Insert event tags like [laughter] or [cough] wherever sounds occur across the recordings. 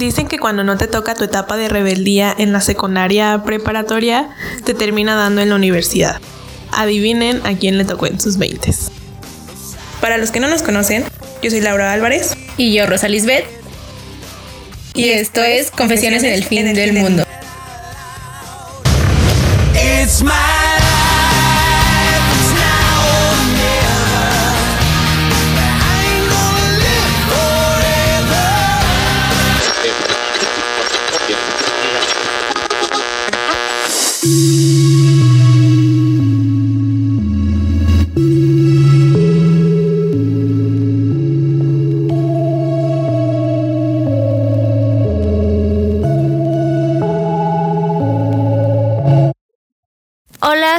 Dicen que cuando no te toca tu etapa de rebeldía en la secundaria preparatoria, te termina dando en la universidad. Adivinen a quién le tocó en sus 20. Para los que no nos conocen, yo soy Laura Álvarez. Y yo, Rosa Lisbeth. Y, esto es Confesiones en el fin del mundo.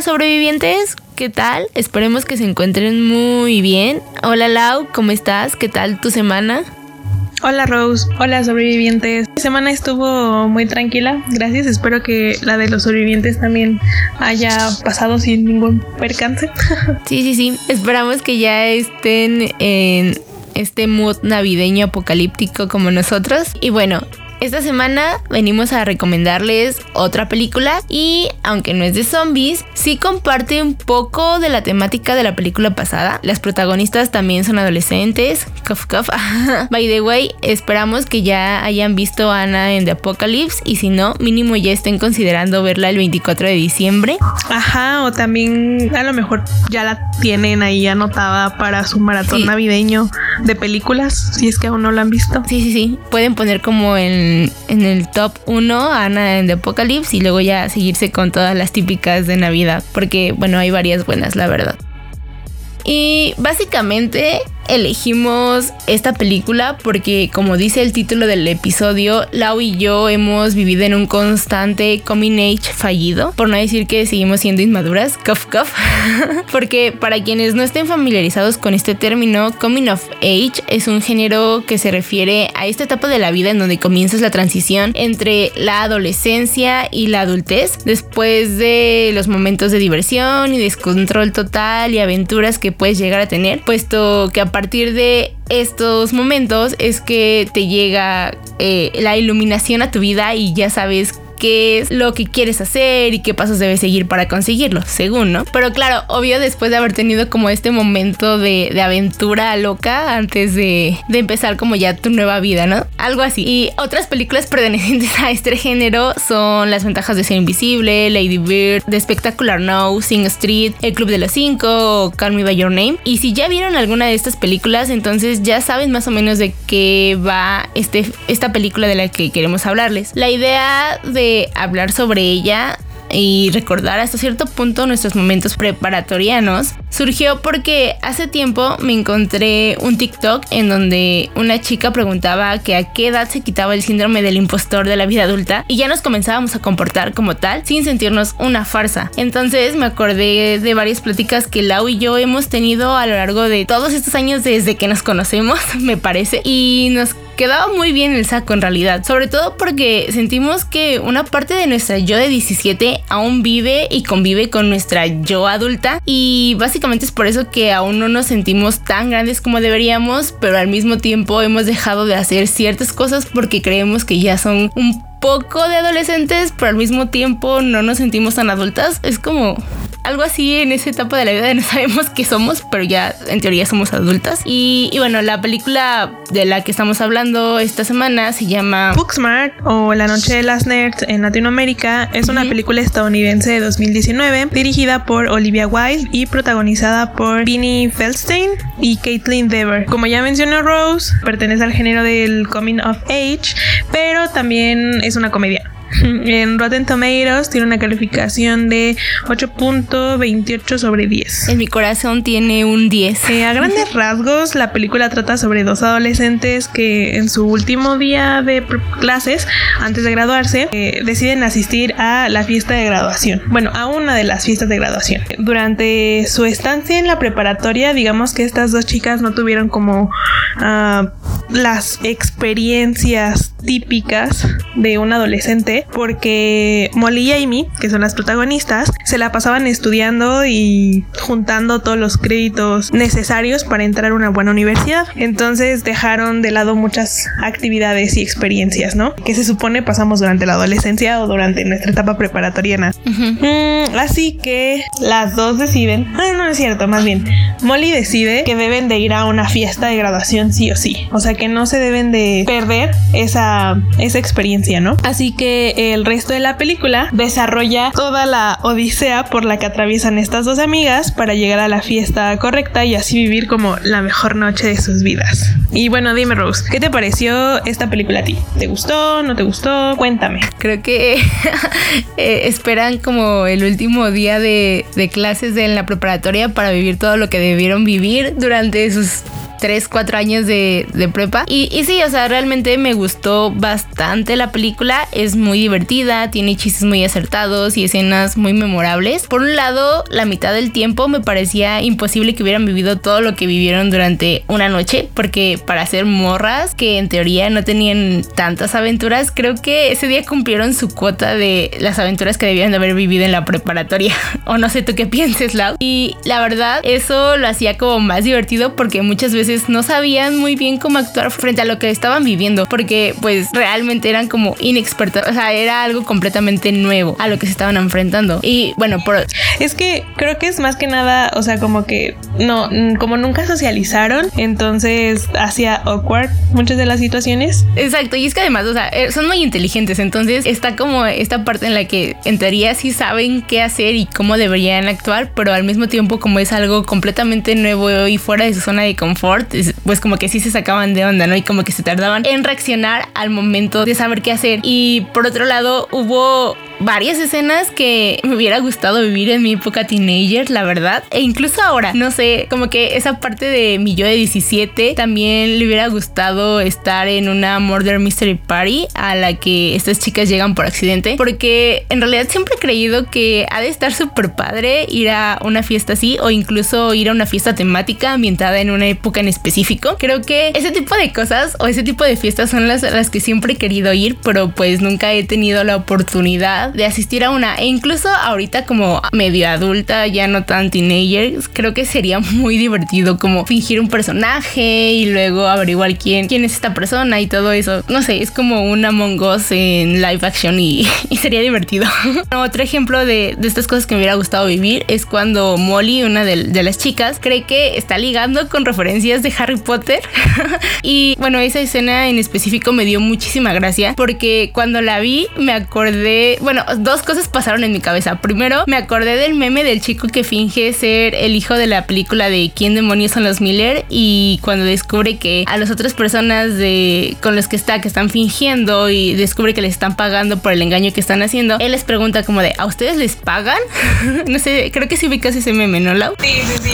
Hola sobrevivientes, ¿qué tal? Esperemos que se encuentren muy bien. Hola Lau, ¿cómo estás? ¿Qué tal tu semana? Hola Rose, hola sobrevivientes. Mi semana estuvo muy tranquila, gracias. Espero que la de los sobrevivientes también haya pasado sin ningún percance. [laughs] Sí, sí, sí. Esperamos que ya estén en este mood navideño apocalíptico como nosotros. Y bueno, esta semana venimos a recomendarles otra película y aunque no es de zombies, sí comparte un poco de la temática de la película pasada. Las protagonistas también son adolescentes. Cuff, cuff. [laughs] By the way, esperamos que ya hayan visto Ana en The Apocalypse y si no, mínimo ya estén considerando verla el 24 de diciembre. Ajá, o también a lo mejor ya la tienen ahí anotada para su maratón navideño de películas, si es que aún no la han visto. Sí, sí, sí. Pueden poner como en en, el top 1 Ana en The Apocalypse y luego ya seguirse con todas las típicas de Navidad, porque bueno, hay varias buenas, la verdad. Y básicamente elegimos esta película porque, como dice el título del episodio, Lau y yo hemos vivido en un constante coming age fallido, por no decir que seguimos siendo inmaduras, cuff cuff, [laughs] porque para quienes no estén familiarizados con este término, coming of age es un género que se refiere a esta etapa de la vida en donde comienzas la transición entre la adolescencia y la adultez, después de los momentos de diversión y descontrol total y aventuras que puedes llegar a tener, puesto que a partir de estos momentos es que te llega eh, la iluminación a tu vida y ya sabes qué es lo que quieres hacer y qué pasos debes seguir para conseguirlo, según, ¿no? Pero claro, obvio después de haber tenido como este momento de, aventura loca antes de, empezar como ya tu nueva vida, ¿no? Algo así. Y otras películas pertenecientes a este género son Las ventajas de ser invisible, Lady Bird, The Spectacular No, Sing Street, El Club de los Cinco Call Me By Your Name. Y si ya vieron alguna de estas películas, entonces ya saben más o menos de qué va este, esta película de la que queremos hablarles. La idea de hablar sobre ella y recordar hasta cierto punto nuestros momentos preparatorianos surgió porque hace tiempo me encontré un TikTok en donde una chica preguntaba que a qué edad se quitaba el síndrome del impostor de la vida adulta y ya nos comenzábamos a comportar como tal sin sentirnos una farsa. Entonces me acordé de varias pláticas que Lau y yo hemos tenido a lo largo de todos estos años desde que nos conocemos, [laughs] me parece, y nos quedaba muy bien el saco en realidad, sobre todo porque sentimos que una parte de nuestra yo de 17 aún vive y convive con nuestra yo adulta y básicamente es por eso que aún no nos sentimos tan grandes como deberíamos, pero al mismo tiempo hemos dejado de hacer ciertas cosas porque creemos que ya son un poco de adolescentes, pero al mismo tiempo no nos sentimos tan adultas. Es como algo así en esa etapa de la vida de no [laughs] sabemos qué somos, pero ya en teoría somos adultas. Y, bueno, la película de la que estamos hablando esta semana se llama Booksmart o La Noche de las Nerds en Latinoamérica. Es una película estadounidense de 2019 dirigida por Olivia Wilde y protagonizada por Vinnie Feldstein y Caitlin Dever. Como ya mencionó Rose, pertenece al género del coming of age, pero también es una comedia. [laughs] En Rotten Tomatoes tiene una calificación de 8.28 sobre 10. En mi corazón tiene un 10. Eh, a grandes [laughs] rasgos, la película trata sobre dos adolescentes que en su último día de clases, antes de graduarse, eh, deciden asistir a la fiesta de graduación. Bueno, a una de las fiestas de graduación. Durante su estancia en la preparatoria, digamos que estas dos chicas no tuvieron como... Uh, las experiencias típicas de un adolescente porque Molly y Amy, que son las protagonistas, se la pasaban estudiando y juntando todos los créditos necesarios para entrar a una buena universidad. Entonces dejaron de lado muchas actividades y experiencias, ¿no? Que se supone pasamos durante la adolescencia o durante nuestra etapa preparatoriana. Mm, así que las dos deciden, ah, no es cierto, más bien, Molly decide que deben de ir a una fiesta de graduación sí o sí. O sea que no se deben de perder esa, esa experiencia, ¿no? Así que el resto de la película desarrolla toda la odisea por la que atraviesan estas dos amigas para llegar a la fiesta correcta y así vivir como la mejor noche de sus vidas. Y bueno, dime Rose, ¿qué te pareció esta película a ti? ¿Te gustó? ¿No te gustó? Cuéntame. Creo que [laughs] eh, esperan como el último día de, de clases en la preparatoria para vivir todo lo que debieron vivir durante sus 3, 4 años de, prepa. Y, y, sí, o sea, realmente me gustó bastante la película. Es muy divertida, tiene chistes muy acertados y escenas muy memorables. Por un lado, la mitad del tiempo me parecía imposible que hubieran vivido todo lo que vivieron durante una noche, porque para ser morras que en teoría no tenían tantas aventuras, creo que ese día cumplieron su cuota de las aventuras que debían de haber vivido en la preparatoria. [laughs] o no sé tú qué pienses, Lau. Y la verdad, eso lo hacía como más divertido porque muchas veces no sabían muy bien cómo actuar frente a lo que estaban viviendo, porque pues realmente eran como inexpertos, o sea, era algo completamente nuevo a lo que se estaban enfrentando. Y bueno, por... Es que creo que es más que nada, o sea, como que no, como nunca socializaron, entonces hacía awkward muchas de las situaciones. Exacto, y es que además, o sea, eh, son muy inteligentes, entonces está como esta parte en la que en teoría sí saben qué hacer y cómo deberían actuar, pero al mismo tiempo como es algo completamente nuevo y fuera de su zona de confort, pues como que sí se sacaban de onda, ¿no? Y como que se tardaban en reaccionar al momento de saber qué hacer. Y por otro lado, hubo varias escenas que me hubiera gustado vivir en mi época teenager, la verdad. E incluso ahora, no sé, como que esa parte de mi yo de 17 también le hubiera gustado estar en una Murder Mystery Party a la que estas chicas llegan por accidente. Porque en realidad siempre he creído que ha de estar súper padre ir a una fiesta así o incluso ir a una fiesta temática ambientada en una época en específico. Creo que ese tipo de cosas o ese tipo de fiestas son las, las que siempre he querido ir, pero pues nunca he tenido la oportunidad de asistir a una. E incluso ahorita como medio adulta, ya no tan teenager, creo que sería [laughs] muy divertido como fingir un personaje y luego averiguar quién, quién es esta persona y todo eso. No sé, es como un Among Us en live action y, [laughs] sería divertido. [laughs] Otro ejemplo de, de, estas cosas que me hubiera gustado vivir es cuando Molly, una de, de las chicas, cree que está ligando con referencias de Harry Potter. y bueno, esa escena en específico me dio muchísima gracia porque cuando la vi me acordé, bueno, dos cosas pasaron en mi cabeza. Primero, me acordé del meme del chico que finge ser el hijo de la película de ¿Quién demonios son los Miller? Y cuando descubre que a las otras personas de con los que está, que están fingiendo y descubre que les están pagando por el engaño que están haciendo, él les pregunta como de, ¿a ustedes les pagan? [laughs] no sé, creo que sí ubicas ese meme, ¿no, Lau? Sí, sí, sí,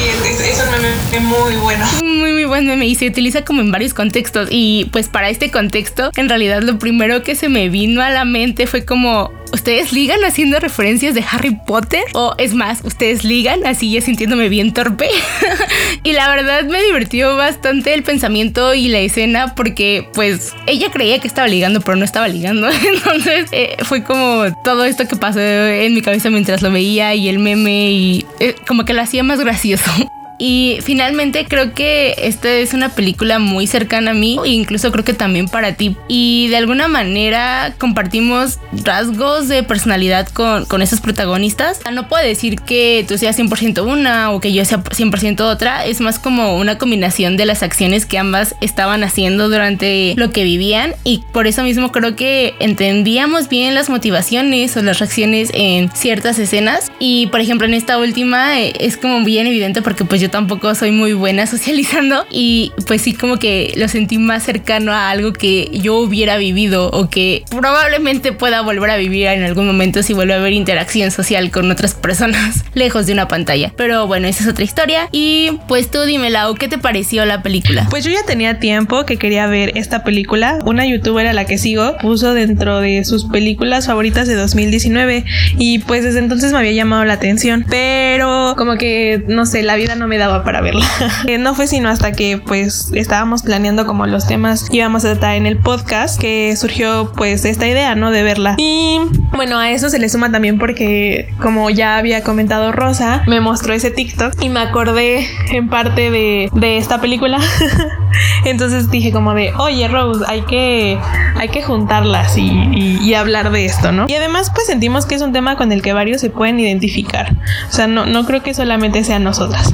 es, un meme muy bueno. Muy, muy buen meme y se utiliza como en varios contextos. Y pues para este contexto, en realidad lo primero que se me vino a la mente fue como, ¿Ustedes ligan haciendo referencias de Harry Potter? O es más, ¿ustedes ligan así ya sintiéndome bien torpe? [laughs] y la verdad me divirtió bastante el pensamiento y la escena porque pues ella creía que estaba ligando pero no estaba ligando. [laughs] Entonces eh, fue como todo esto que pasó en mi cabeza mientras lo veía y el meme y eh, como que lo hacía más gracioso. Y finalmente creo que esta es una película muy cercana a mí e incluso creo que también para ti. Y de alguna manera compartimos rasgos de personalidad con, con esos protagonistas. No puedo decir que tú seas 100% una o que yo sea 100% otra. Es más como una combinación de las acciones que ambas estaban haciendo durante lo que vivían. Y por eso mismo creo que entendíamos bien las motivaciones o las reacciones en ciertas escenas. Y por ejemplo en esta última eh, es como bien evidente porque pues yo tampoco soy muy buena [laughs] socializando y pues sí como que lo sentí más cercano a algo que yo hubiera vivido o que probablemente pueda volver a vivir en algún momento si vuelve a haber interacción social con otras personas [laughs] lejos de una pantalla. Pero bueno, esa es otra historia y pues tú dime Lau, ¿qué te pareció la película? Pues yo ya tenía tiempo que quería ver esta película. Una youtuber a la que sigo puso dentro de sus películas favoritas de 2019 y pues desde entonces me había llamado la atención, pero como que, no sé, la vida no me daba para verla. [laughs] no fue sino hasta que pues estábamos planeando como los temas que íbamos a tratar en el podcast que surgió pues esta idea, ¿no? De verla. Y bueno, a eso se le suma también porque como ya había comentado Rosa, me mostró ese TikTok y me acordé en parte de, de esta película. [laughs] Entonces dije como de, oye Rose, hay que, hay que juntarlas y, y, hablar de esto, ¿no? Y además pues sentimos que es un tema con el que varios se pueden identificar. O sea, no, no creo que solamente sean nosotras.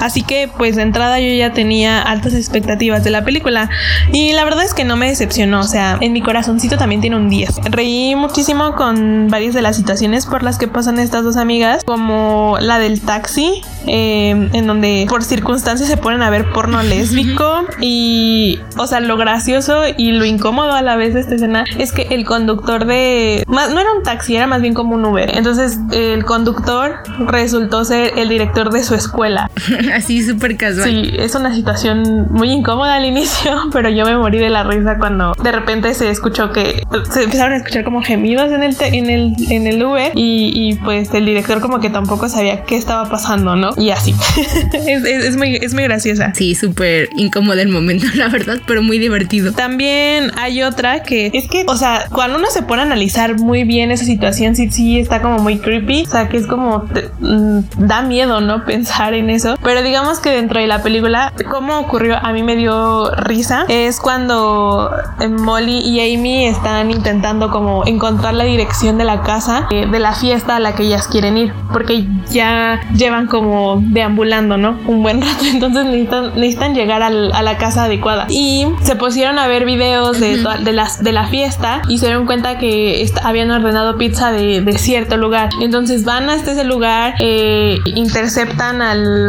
Así que pues de entrada yo ya tenía altas expectativas de la película y la verdad es que no me decepcionó. O sea, en mi corazoncito también tiene un 10. Reí muchísimo con varias de las situaciones por las que pasan estas dos amigas, como la del taxi, eh, en donde por circunstancias se ponen a ver porno [laughs] lésbico y, o sea, lo gracioso y lo incómodo a la vez de esta escena es que el conductor de... Más, no era un taxi, era más bien como un Uber. Entonces el conductor resultó ser el director de su escuela. [laughs] Así súper casual. Sí, es una situación muy incómoda al inicio, [laughs] pero yo me morí de la risa cuando de repente se escuchó que se empezaron a escuchar como gemidos en el, en el, en el Uber y, y pues el director como que tampoco sabía qué estaba pasando, ¿no? Y así. [laughs] es, es, es, muy, es muy graciosa. Sí, súper incómodo el momento, la verdad, pero muy divertido. También hay otra que es que, o sea, cuando uno se pone a analizar muy bien esa situación, sí, sí está como muy creepy. O sea, que es como te, mm, da miedo, ¿no? Pensar en eso. Pero digamos que dentro de la película, cómo ocurrió, a mí me dio risa. Es cuando eh, Molly y Amy están intentando como encontrar la dirección de la casa, eh, de la fiesta a la que ellas quieren ir. Porque ya llevan como deambulando, ¿no? Un buen rato. [laughs] Entonces necesitan, necesitan llegar al, a la casa adecuada. Y se pusieron a ver videos de, de, las, de la fiesta y se dieron cuenta que habían ordenado pizza de, de, cierto lugar. Entonces van hasta ese lugar, eh, interceptan al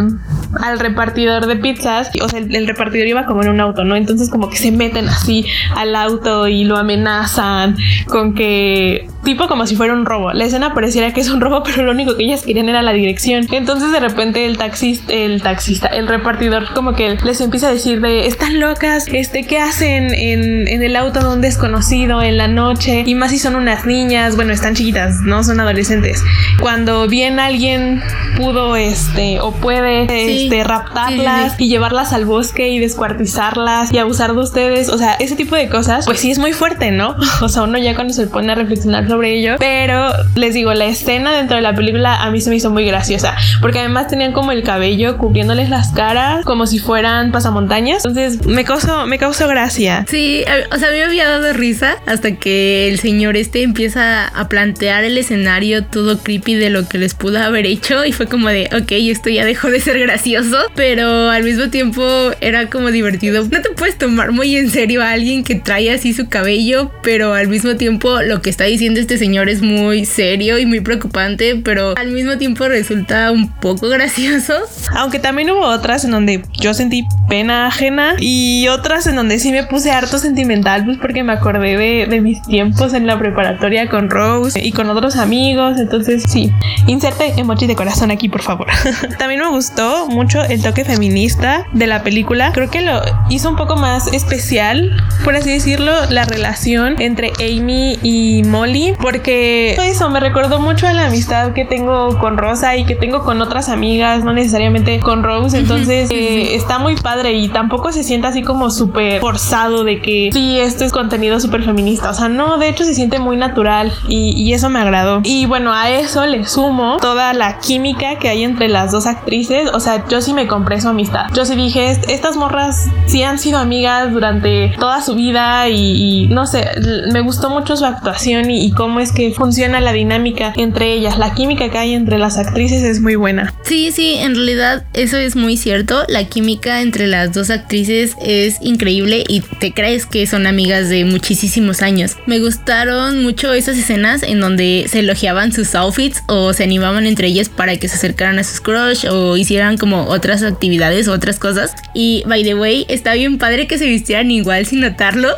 al repartidor de pizzas, o sea, el, el, repartidor iba como en un auto, ¿no? Entonces como que se meten así al auto y lo amenazan con que tipo como si fuera un robo. La escena pareciera que es un robo, [laughs] pero lo único que ellas querían era la dirección. Entonces de repente el taxista, el taxista, el repartidor como que les empieza a decir de, están locas, este, ¿qué hacen en, en el auto de un desconocido en la noche? Y más si son unas niñas, bueno, están chiquitas, no son adolescentes. Cuando bien alguien pudo, este, o puede, sí, este, raptarlas sí, sí, y llevarlas al bosque y descuartizarlas y abusar de ustedes, o sea, ese tipo de cosas, pues sí es muy fuerte, ¿no? [laughs] O sea, uno ya cuando se pone a reflexionar sobre ello, pero les digo, la escena dentro de la película a mí se me hizo muy graciosa, porque además tenían como el cabello cubriéndoles las caras como si fueran pasamontañas, entonces me causó, me causó gracia. Sí, o sea, a mí me había dado risa hasta que el señor este empieza a plantear el escenario todo creepy de lo que les pudo haber hecho y fue como de, ok, esto ya dejó de ser gracioso, pero al mismo tiempo era como divertido. No te puedes tomar muy en serio a alguien que trae así su cabello, pero al mismo tiempo lo que está diciendo este señor es muy serio y muy preocupante, pero al mismo tiempo resulta un poco [laughs] gracioso. Aunque también hubo otras en donde yo sentí pena ajena y otras en donde sí me puse harto sentimental, pues porque me acordé de, de mis tiempos en la preparatoria con Rose y con otros amigos, entonces sí, inserte emoji de corazón aquí, por favor. [laughs] también me gustó mucho el toque feminista de la película, creo que lo hizo un poco más especial, por así decirlo, la relación entre Amy y Molly, porque eso me recordó mucho a la amistad que tengo con Rosa y que tengo con otras amigas, no necesariamente con Rose, entonces eh, está muy padre y tampoco se siente así como súper forzado de que sí, esto es contenido súper feminista, o sea, no, de hecho se siente muy natural y, y eso me agradó. Y bueno, a eso le sumo toda la química que hay entre las dos actrices, o sea, yo sí me compré su amistad, yo sí dije, estas morras sí han sido amigas durante toda su vida y, y no sé, me gustó mucho su actuación y, y cómo es que funciona la dinámica entre ellas. La química que hay entre las actrices es muy buena. Sí, sí, en realidad eso es muy cierto. La química entre las dos actrices es increíble y te crees que son amigas de muchísimos años. Me gustaron mucho esas escenas en donde se elogiaban sus outfits o se animaban entre ellas para que se acercaran a sus crush o hicieran como otras actividades o otras cosas. Y by the way, está bien padre que se vistieran igual sin notarlo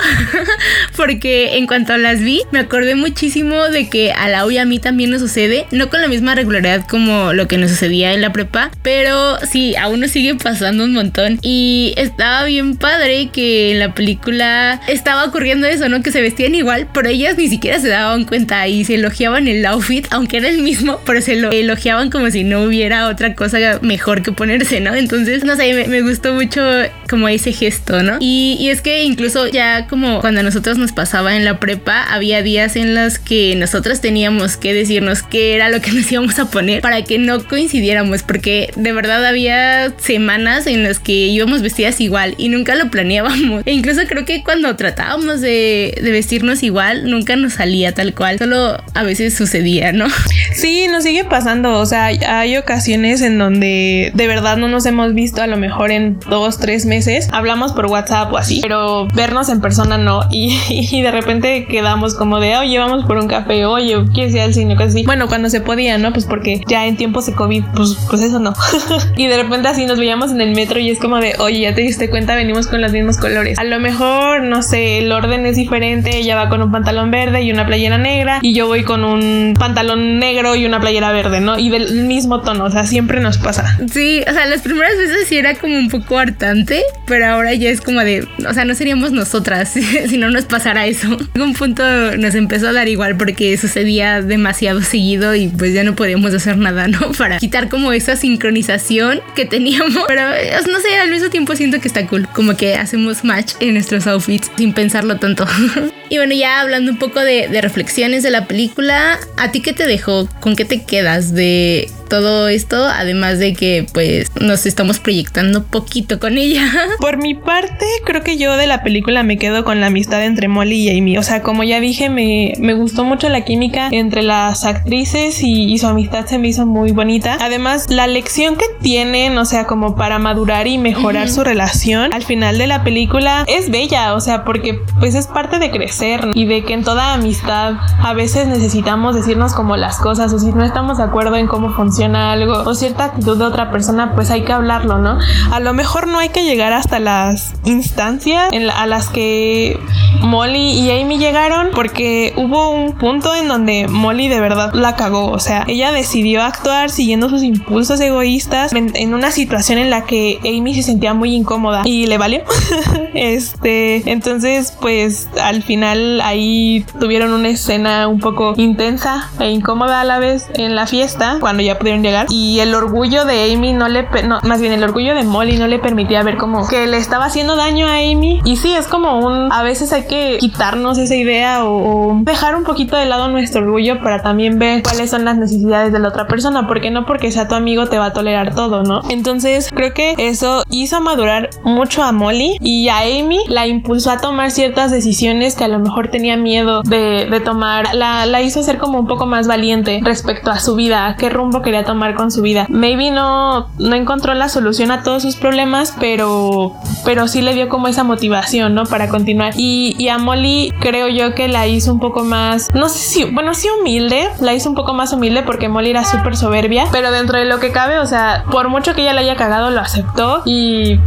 [laughs] porque en cuanto las vi me acordé muchísimo de que a la y a mí también nos sucede, no con la misma regularidad como lo que nos sucedía en la prepa, pero sí, aún nos sigue pasando un montón. Y estaba bien padre que en la película estaba ocurriendo eso, ¿no? Que se vestían igual, pero ellas ni siquiera se daban cuenta y se elogiaban el outfit, aunque era el mismo, pero se lo elogiaban como si no hubiera otra cosa mejor que ponerse, ¿no? Entonces, no sé, me, gustó mucho como ese gesto, ¿no? Y, y es que incluso ya como cuando a nosotros nos pasaba en la prepa, había días en los que nosotros teníamos que decirnos qué era lo que [laughs] nos íbamos a poner para que no coincidiéramos, porque de verdad había semanas en las que íbamos vestidas igual y nunca lo planeábamos. [laughs] E incluso creo que cuando tratábamos de, vestirnos igual, nunca nos salía tal cual, solo a veces sucedía, ¿no? Sí, nos sigue pasando, o sea, hay ocasiones en donde de verdad no nos hemos visto a lo mejor en dos, tres meses, hablamos por WhatsApp o así, pero vernos en persona no, y, [laughs] y de repente quedamos como de, oye, vamos por un café, oye, ¿quieres ir al cine? Casi así. Bueno, cuando se podía, ¿no? Pues porque ya en tiempos de COVID, pues, pues eso no. [laughs] y de repente así nos veíamos en el metro y es como de, oye, ya te diste cuenta, venimos con los mismos colores. A lo mejor, no sé, el orden es diferente, ella va con un pantalón verde y una playera negra, y yo voy con un pantalón negro y una playera verde, ¿no? Y del mismo tono, o sea, siempre nos pasa. Sí, o sea, las primeras veces sí era como un poco hartante, pero ahora ya es como de, o sea, no seríamos nosotras [laughs] si no nos pasara eso. En un punto nos empezó a dar igual porque sucedía demasiado seguido y pues ya no podíamos hacer nada, ¿no? [laughs] Para quitar como esa sincronización que teníamos. Pero no sé, al mismo tiempo siento que está cool, como que hacemos match en nuestros outfits sin pensarlo tanto. [laughs] y bueno, ya hablando un poco de, de reflexiones de la película, ¿a ti qué te dejó? ¿Con qué te quedas de todo esto, además de que pues nos estamos proyectando poquito con ella. [laughs] Por mi parte, creo que yo de la película me quedo con la amistad entre Molly y Amy. O sea, como ya dije, me, me gustó mucho la química entre las actrices y, su amistad se me hizo muy bonita. Además, la lección que tienen, o sea, como para madurar y mejorar su relación al final de la película es bella, o sea, porque pues es parte de crecer y de que en toda amistad a veces necesitamos decirnos como las cosas o si no estamos de acuerdo en cómo funciona algo o cierta actitud de otra persona, pues hay que hablarlo, ¿no? A lo mejor no hay que llegar hasta las instancias en a las que Molly y Amy llegaron porque hubo un punto en donde Molly de verdad la cagó, o sea, ella decidió actuar siguiendo sus impulsos egoístas en, en una situación en la que Amy se sentía muy incómoda y le valió. [laughs] este, entonces pues al final ahí tuvieron una escena un poco intensa e incómoda a la vez en la fiesta cuando ya pudieron llegar. Y el orgullo de Amy no le, no, más bien el orgullo de Molly no le permitía ver como que le estaba haciendo daño a Amy. Y sí, es como un, a veces hay que quitarnos esa idea o, dejar un poquito de lado nuestro orgullo para también ver cuáles son las necesidades de la otra persona, porque no porque sea tu amigo te va a tolerar todo, ¿no? Entonces creo que eso hizo madurar mucho a Molly y a Amy la impulsó a tomar ciertas decisiones que a lo mejor tenía miedo de, de tomar, la, la hizo ser como un poco más valiente respecto a su vida, qué rumbo quería tomar con su vida. Maybe no, no encontró la solución a todos sus problemas, pero, pero sí le dio como esa motivación, ¿no? Para continuar. Y, y a Molly creo yo que la hizo un poco más, no sé si, bueno, sí humilde, la hizo un poco más humilde porque Molly era súper soberbia, pero dentro de lo que cabe, o sea, por mucho que ella la haya cagado, lo aceptó y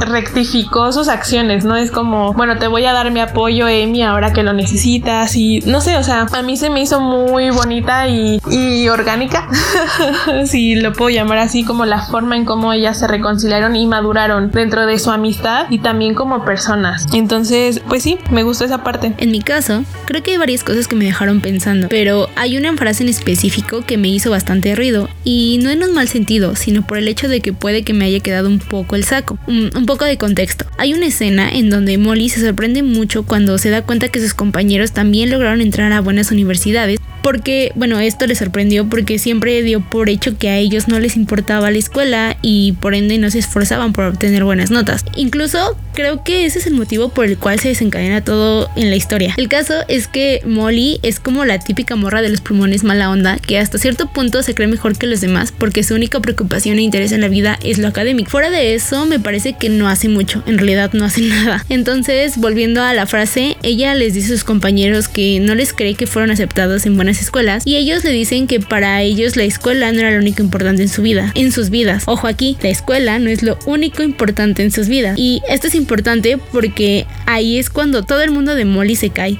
rectificó sus acciones, ¿no? Es como, bueno, te voy a dar mi apoyo, Amy, ahora que lo necesitas y no sé, o sea, a mí se me hizo muy bonita y, y orgánica, [laughs] si lo puedo llamar así, como la forma en cómo ellas se reconciliaron y maduraron dentro de su amistad y también como personas. Entonces, pues sí, me gustó esa parte. En mi caso, creo que hay varias cosas que me dejaron pensando, pero hay una frase en específico que me hizo bastante ruido y no en un mal sentido, sino por el hecho de que puede que me haya quedado un poco el saco, un poco de contexto. Hay una escena en donde Molly se sorprende mucho cuando se da cuenta que sus compañeros también lograron entrar a buenas universidades porque, bueno, esto les sorprendió porque siempre dio por hecho que a ellos no les importaba la escuela y por ende no se esforzaban por obtener buenas notas. Incluso creo que ese es el motivo por el cual se desencadena todo en la historia. El caso es que Molly es como la típica morra de los pulmones mala onda que hasta cierto punto se cree mejor que los demás porque su única preocupación e interés en la vida es lo académico. Fuera de eso, me parece que no hace mucho, en realidad no hace [laughs] nada. Entonces, volviendo a la frase, ella les dice a sus compañeros que no les cree que fueron aceptados en buenas escuelas y ellos le dicen que para ellos la escuela no era lo único importante en su vida, en sus vidas. Ojo aquí, la escuela no es lo único importante en sus vidas. Y esto es importante porque ahí es cuando todo el mundo de Molly se cae.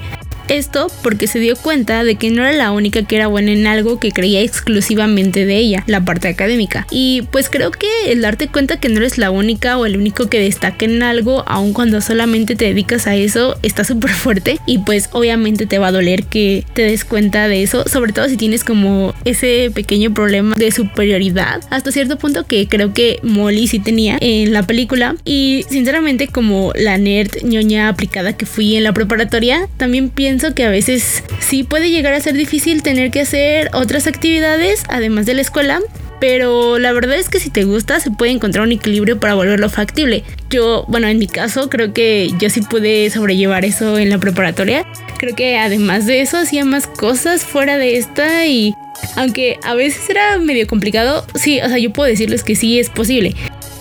Esto porque se dio cuenta de que no era la única que era buena en algo que creía exclusivamente de ella, la parte académica. Y pues creo que el darte cuenta que no eres la única o el único que destaca en algo, aun cuando solamente te dedicas a eso, está súper fuerte. Y pues obviamente te va a doler que te des cuenta de eso, sobre todo si tienes como ese pequeño problema de superioridad. Hasta cierto punto que creo que Molly sí tenía en la película. Y sinceramente como la nerd ñoña aplicada que fui en la preparatoria, también pienso que a veces sí puede llegar a ser difícil tener que hacer otras actividades además de la escuela pero la verdad es que si te gusta se puede encontrar un equilibrio para volverlo factible. Yo, bueno, en mi caso creo que yo sí pude sobrellevar eso en la preparatoria. Creo que además de eso hacía más cosas fuera de esta y aunque a veces era medio complicado, sí, o sea, yo puedo decirles que sí es posible.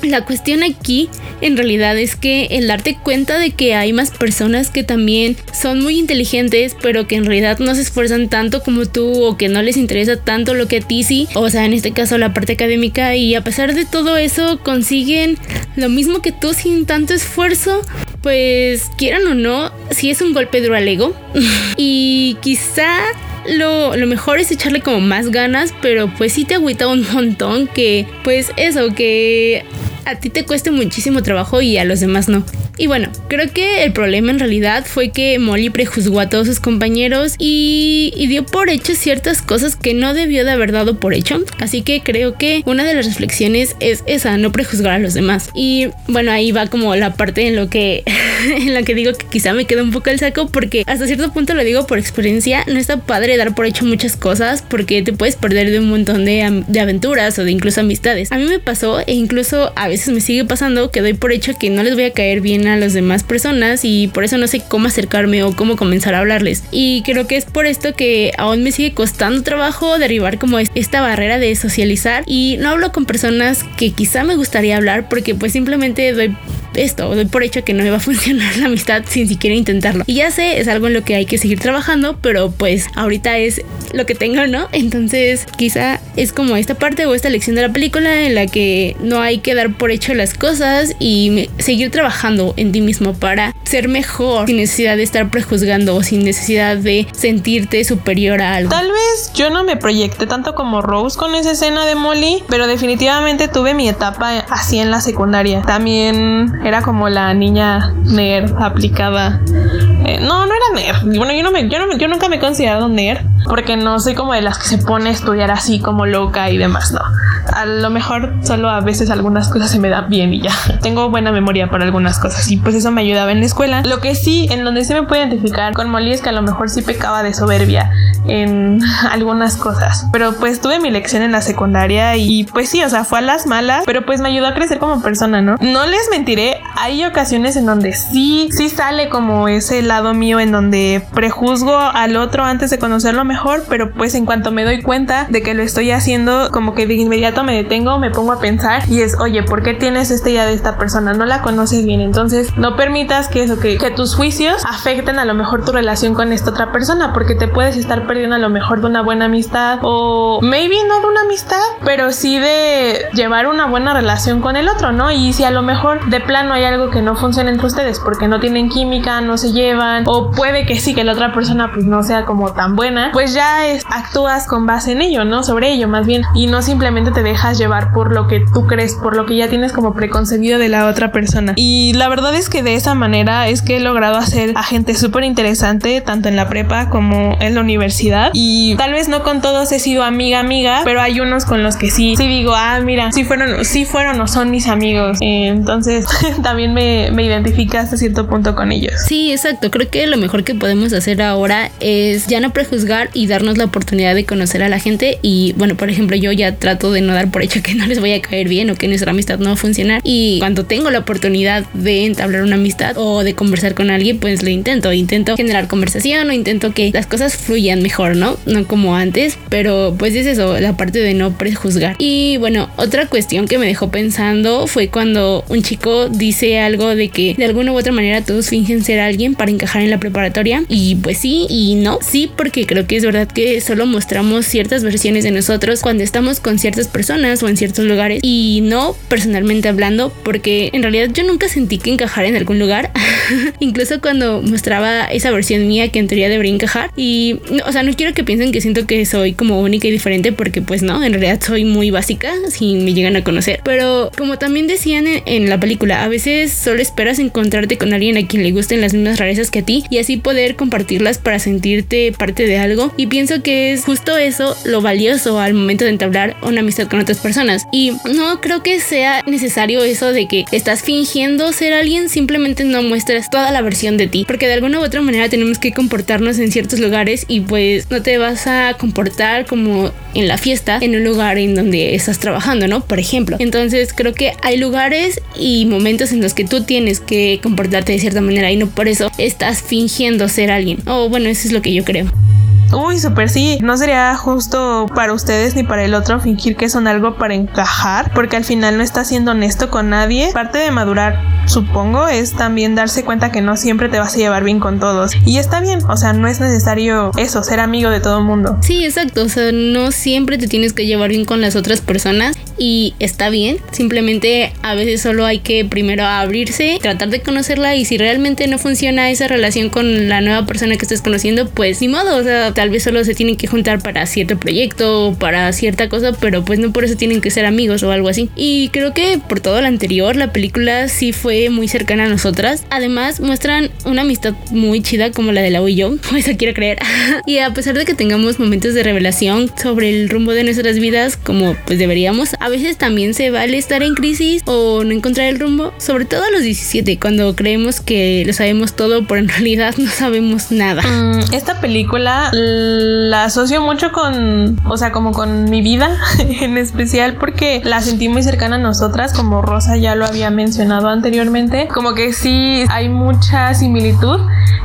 La cuestión aquí en realidad es que el darte cuenta de que hay más personas que también son muy inteligentes pero que en realidad no se esfuerzan tanto como tú o que no les interesa tanto lo que a ti sí, o sea en este caso la parte académica. Y a pesar de todo eso consiguen lo mismo que tú sin tanto esfuerzo, pues quieran o no, sí es un golpe duro al ego. [laughs] Y quizá lo, lo, mejor es echarle como más ganas, pero pues sí te agüita un montón que pues eso, que a ti te cueste muchísimo trabajo y a los demás no. Y bueno, creo que el problema en realidad fue que Molly prejuzgó a todos sus compañeros y, dio por hecho ciertas cosas que no debió de haber dado por hecho. Así que creo que una de las reflexiones es esa, no prejuzgar a los demás. Y bueno, ahí va como la parte en lo que, [laughs] en la que digo que quizá me queda un poco el saco porque hasta cierto punto lo digo por experiencia, no está padre dar por hecho muchas cosas porque te puedes perder de un montón de, de aventuras o de incluso amistades. A mí me pasó e incluso a veces me sigue pasando que doy por hecho que no les voy a caer bien a las demás personas y por eso no sé cómo acercarme o cómo comenzar a hablarles. Y creo que es por esto que aún me sigue costando trabajo derribar como esta barrera de socializar y no hablo con personas que quizá me gustaría hablar porque pues simplemente doy esto, doy por hecho que no me va a [laughs] funcionar la amistad sin siquiera intentarlo. Y ya sé, es algo en lo que hay que seguir trabajando, pero pues ahorita es lo que tengo, ¿no? Entonces quizá es como esta parte o esta lección de la película en la que no hay que dar por hecho las cosas y seguir trabajando en ti mismo para ser mejor sin necesidad de estar prejuzgando o sin necesidad de sentirte superior a algo. Tal vez yo no me proyecté tanto como Rose con esa escena de Molly, pero definitivamente tuve mi etapa así en la secundaria. También era como la niña nerd aplicada. Eh, no, no era nerd. Bueno, yo, no me, yo, no, yo nunca me he considerado nerd porque no soy como de las que se pone a estudiar así como loca y demás, no. A lo mejor solo a veces algunas cosas se me dan bien y ya. [laughs] Tengo buena memoria para algunas cosas y pues eso me ayudaba en la escuela. Lo que sí, en donde se me puede identificar con Molly es que a lo mejor sí pecaba de soberbia en [laughs] algunas cosas. Pero pues tuve mi lección en la secundaria y pues sí, o sea, fue a las malas, pero pues me ayudó a crecer como persona, ¿no? No les mentiré, hay ocasiones en donde sí, sí sale como ese lado mío en donde prejuzgo al otro antes de conocerlo mejor, pero pues en cuanto me doy cuenta de que lo estoy haciendo, como que de inmediato me detengo, me pongo a pensar y es, oye, ¿por qué tienes esta idea de esta persona? No la conoces bien, entonces no permitas que eso, que, que tus juicios afecten a lo mejor tu relación con esta otra persona, porque te puedes estar perdiendo a lo mejor de una buena amistad o maybe no de una amistad, pero sí de llevar una buena relación con el otro, ¿no? Y si a lo mejor de plano hay algo que no funciona entre ustedes porque no tienen química, no se llevan o puede que sí que la otra persona pues no sea como tan buena, pues ya es, actúas con base en ello, ¿no? Sobre ello más bien y no simplemente te dejas llevar por lo que tú crees, por lo que ya tienes como preconcebido de la otra persona. Y la verdad es que de esa manera es que he logrado hacer a gente súper interesante tanto en la prepa como en la universidad y tal vez no con todos he sido amiga amiga, pero hay unos con los que sí, sí digo, ah, mira, sí fueron, sí fueron o son mis amigos. Entonces [laughs] también me, me identifica hasta cierto punto con ellos. Sí, exacto. Creo que lo mejor que podemos hacer ahora es ya no prejuzgar y darnos la oportunidad de conocer a la gente. Y bueno, por ejemplo, yo ya trato de no dar por hecho que [laughs] no les voy a caer bien o que nuestra amistad no va a funcionar. Y cuando tengo la oportunidad de entablar una amistad o de conversar con alguien, pues lo intento. Intento generar conversación o intento que las cosas fluyan mejor, ¿no? No como antes, pero pues es eso, la parte de no prejuzgar. Y bueno, otra cuestión que me dejó pensando fue cuando un chico dice algo de que de alguna u otra manera todos fingen ser alguien para encajar en la preparatoria. Y pues sí y no. Sí, porque creo que es verdad que solo mostramos ciertas versiones de nosotros cuando estamos con ciertas personas o en ciertos lugares. Y no personalmente hablando, porque en realidad yo nunca sentí que encajar en algún lugar, [laughs] incluso cuando mostraba esa versión mía que en teoría debería encajar. Y, o sea, no quiero que piensen que siento que soy como única y diferente porque pues no, en realidad soy muy básica si me llegan a conocer, pero como también decían en, la película, a veces solo esperas encontrarte con alguien a quien le gusten las mismas rarezas que a ti y así poder compartirlas para sentirte parte de algo y pienso que es justo eso lo valioso al momento de entablar una amistad con otras personas y no creo que sea necesario eso de que estás fingiendo ser alguien, simplemente no muestras toda la versión de ti, porque de alguna u otra manera tenemos que comportarnos en ciertos lugares y pues no te vas a comportar como en la fiesta en un lugar en donde estás trabajando, ¿no? Por ejemplo. Entonces creo que hay lugares y momentos en los que tú tienes que comportarte de cierta manera y no por eso estás fingiendo ser alguien. O bueno, eso es lo que yo creo. Uy, súper sí. No sería justo para ustedes ni para el otro fingir que son algo para encajar, porque al final no está siendo honesto con nadie. Parte de madurar, supongo, es también darse cuenta que no siempre te vas a llevar bien con todos. Y está bien, o sea, no es necesario eso, ser amigo de todo el mundo. Sí, exacto. O sea, no siempre te tienes que llevar bien con las otras personas y está bien. Simplemente a veces solo hay que primero abrirse, tratar de conocerla y si realmente no funciona esa relación con la nueva persona que estés conociendo, pues ni modo, o sea, tal vez solo se tienen que juntar para cierto proyecto o para cierta cosa, pero pues no por eso tienen que ser amigos o algo así. Y creo que por todo lo anterior, la película sí fue muy cercana a nosotras. Además, muestran una amistad muy chida como la de la y yo, [laughs] eso quiero creer. [laughs] y a pesar de que tengamos momentos de revelación sobre el rumbo de nuestras vidas, como pues deberíamos, a veces también se vale estar en crisis o no encontrar el rumbo, sobre todo a los 17, cuando creemos que lo sabemos todo, pero en [laughs] realidad no sabemos nada. Mm, esta película la asocio mucho con, o sea, como con mi vida en especial porque la sentí muy cercana a nosotras, como Rosa ya lo había mencionado anteriormente, como que sí hay mucha similitud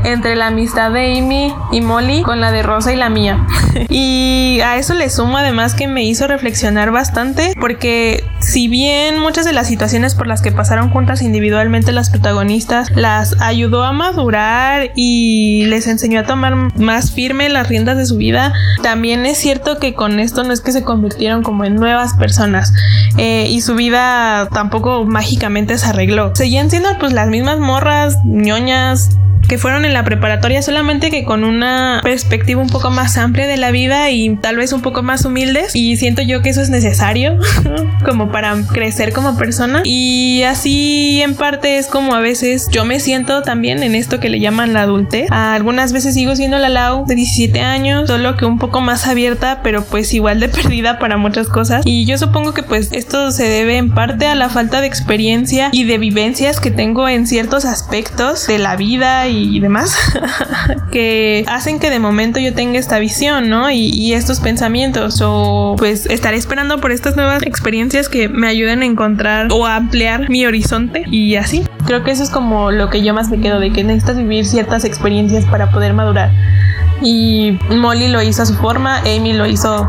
entre la amistad de Amy y Molly con la de Rosa y la mía. [laughs] y a eso le sumo además que me hizo reflexionar bastante porque si bien muchas de las situaciones por las que pasaron juntas individualmente las protagonistas las ayudó a madurar y les enseñó a tomar más firme las riendas de su vida, también es cierto que con esto no es que se convirtieron como en nuevas personas eh, y su vida tampoco mágicamente se arregló. Seguían siendo pues las mismas morras, ñoñas, que fueron en la preparatoria, solamente que con una perspectiva un poco más amplia de la vida y tal vez un poco más humildes. Y siento yo que eso es necesario [laughs] como para crecer como persona. Y así en parte es como a veces yo me siento también en esto que le llaman la adultez. Algunas veces sigo siendo la Lau de 17 años, solo que un poco más abierta, pero pues igual de [laughs] perdida para muchas cosas. Y yo supongo que pues esto se debe en parte a la falta de experiencia y de vivencias que tengo en ciertos aspectos de la vida y demás [laughs] que hacen que de momento yo tenga esta visión, ¿no? Y, estos pensamientos o pues estaré esperando por estas nuevas experiencias que me ayuden a encontrar o a ampliar mi horizonte y así. Creo que eso es como lo que yo más me quedo de que necesitas vivir ciertas experiencias para poder madurar. Y Molly lo hizo a su forma, Amy lo hizo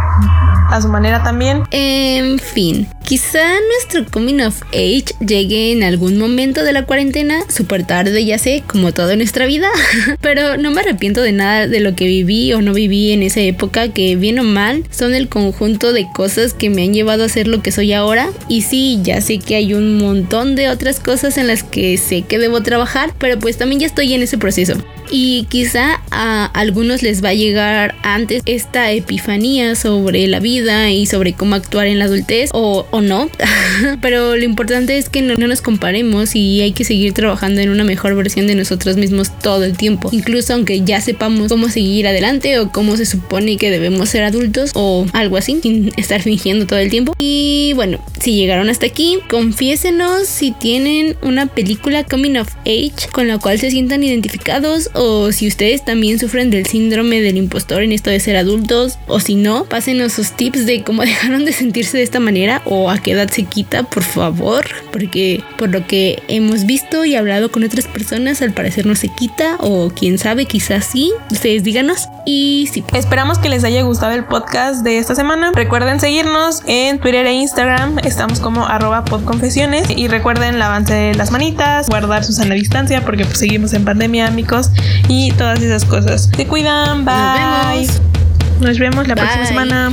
a su manera también. En fin, quizá nuestro coming of age llegue en algún momento de la cuarentena, súper tarde ya sé, como todo en nuestra vida, [laughs] pero no me arrepiento de nada de lo que viví o no viví en esa época, que bien o mal son el conjunto de cosas que me han llevado a ser lo que soy ahora. Y sí, ya sé que hay un montón de otras cosas en las que sé que debo trabajar, pero pues también ya estoy en ese proceso. Y quizá a algunos les va a llegar antes esta epifanía sobre la vida y sobre cómo actuar en la adultez o, no. [laughs] Pero lo importante es que no, no, nos comparemos y hay que seguir trabajando en una mejor versión de nosotros mismos todo el tiempo. Incluso aunque ya sepamos cómo seguir adelante o cómo se supone que debemos ser adultos o algo así, sin estar fingiendo todo el tiempo. Y bueno, si llegaron hasta aquí, confiésenos si tienen una película coming of age con la cual se sientan identificados o si ustedes también sufren del síndrome del impostor en esto de ser adultos o si no, pásenos sus tips de cómo [laughs] dejaron de sentirse de esta manera o a qué edad se quita, por favor, porque por lo que hemos visto y hablado con otras personas, al parecer no se quita o quién sabe, quizás sí, ustedes díganos y sí. Esperamos que les haya gustado el podcast de esta semana. Recuerden seguirnos en Twitter e Instagram, estamos como arroba podconfesiones y recuerden lavarse las manitas, guardar su sana distancia porque pues, seguimos en pandemia, amigos y todas esas cosas. Se cuidan, bye. Nos vemos la próxima semana.